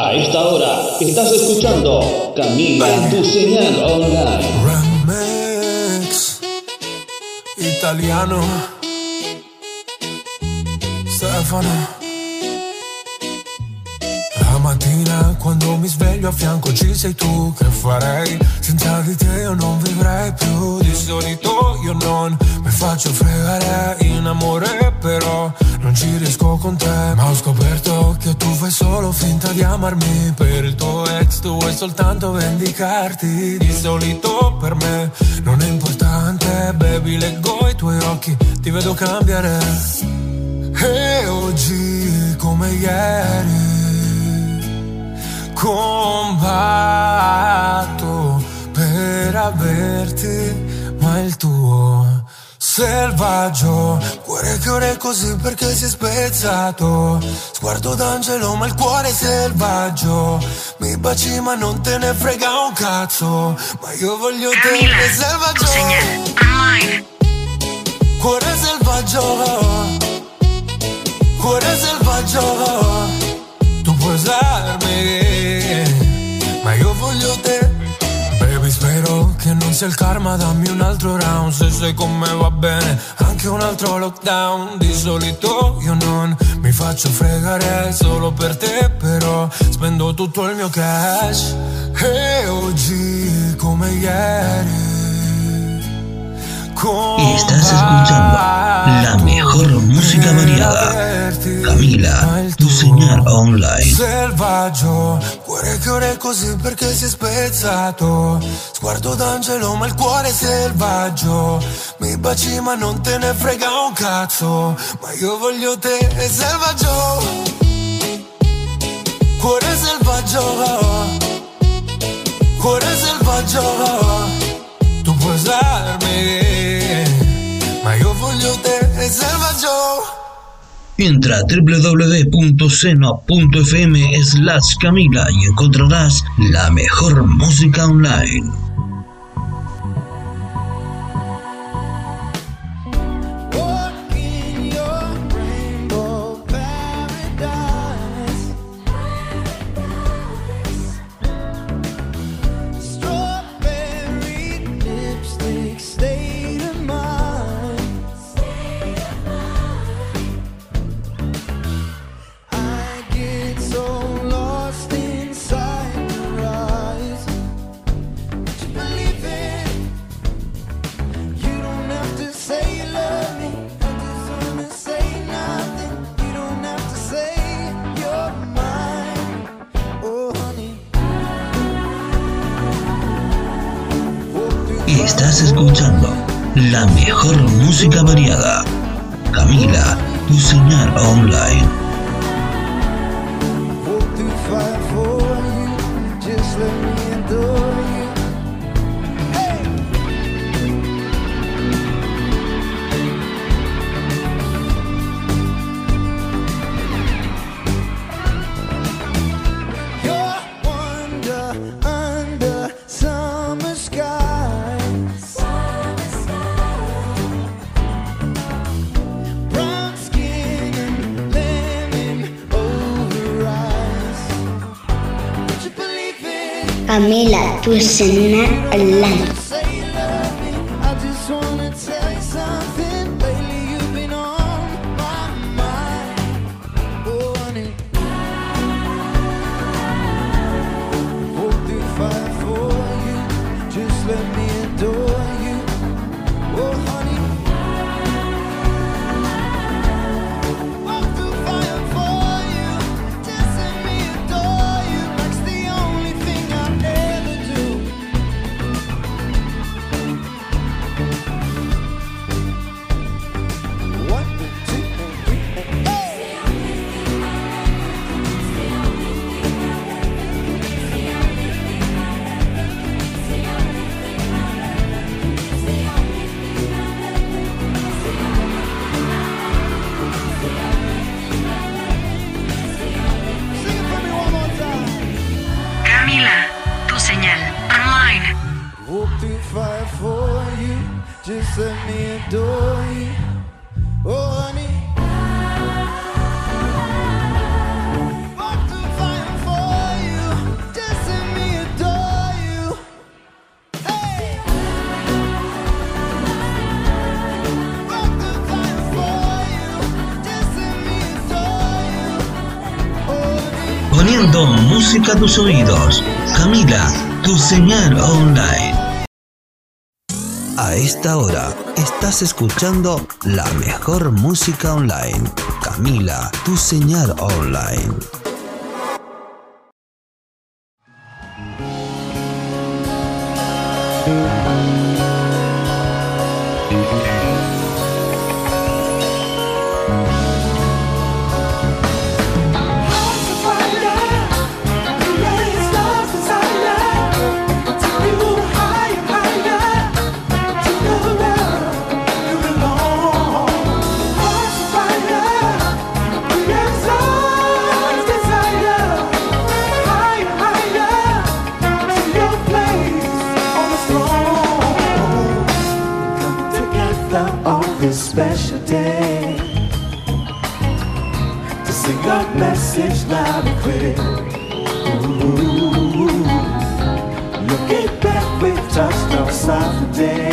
A esta hora estás escuchando Camila, tu señal online. Remix italiano Stefano La mattina quando mi sveglio a fianco ci sei tu Che farei? Senza di te io non vivrei più Di solito io non mi faccio fregare in amore però non ci riesco con te Ma ho scoperto solo finta di amarmi Per il tuo ex tu vuoi soltanto vendicarti. Di solito per me non è importante Baby leggo i tuoi occhi, ti vedo cambiare. E oggi come ieri Combatto per averti Ma il tuo selvaggio. Cuore che ora è così perché si è spezzato. Sguardo d'angelo ma il cuore è selvaggio. Mi baci ma non te ne frega un cazzo. Ma io voglio Camila, te selvaggio. online. Cuore selvaggio. Cuore selvaggio. Tu puoi usarmi sia il karma Dammi un altro round Se sei con me va bene. Anche un altro lockdown Di solito io non mi faccio fregare Solo per te però Spendo tutto il mio cash. E oggi come ieri Estás escuchando la mejor música variada. Camila, tu señal online. Selvaggio, cuore che ora è così perché si è spezzato. Sguardo d'angelo, ma il cuore selvaggio. Mi baci, ma non te ne frega un cazzo. Ma io voglio te, è selvaggio. Cuore selvaggio. Cuore selvaggio. Tu puoi usarmi, Entra a www.seno.fm slash Camila y encontrarás la mejor música online. Escuchando la mejor música variada. Camila, tu señal online. It? Camila, tu señal online. Poniendo música a tus oídos. Camila, tu señal online. A esta hora estás escuchando la mejor música online. Camila, tu señal online. We've touched on today.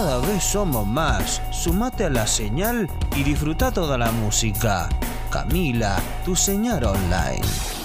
Cada vez somos más. Sumate a la señal y disfruta toda la música. Camila, tu señal online.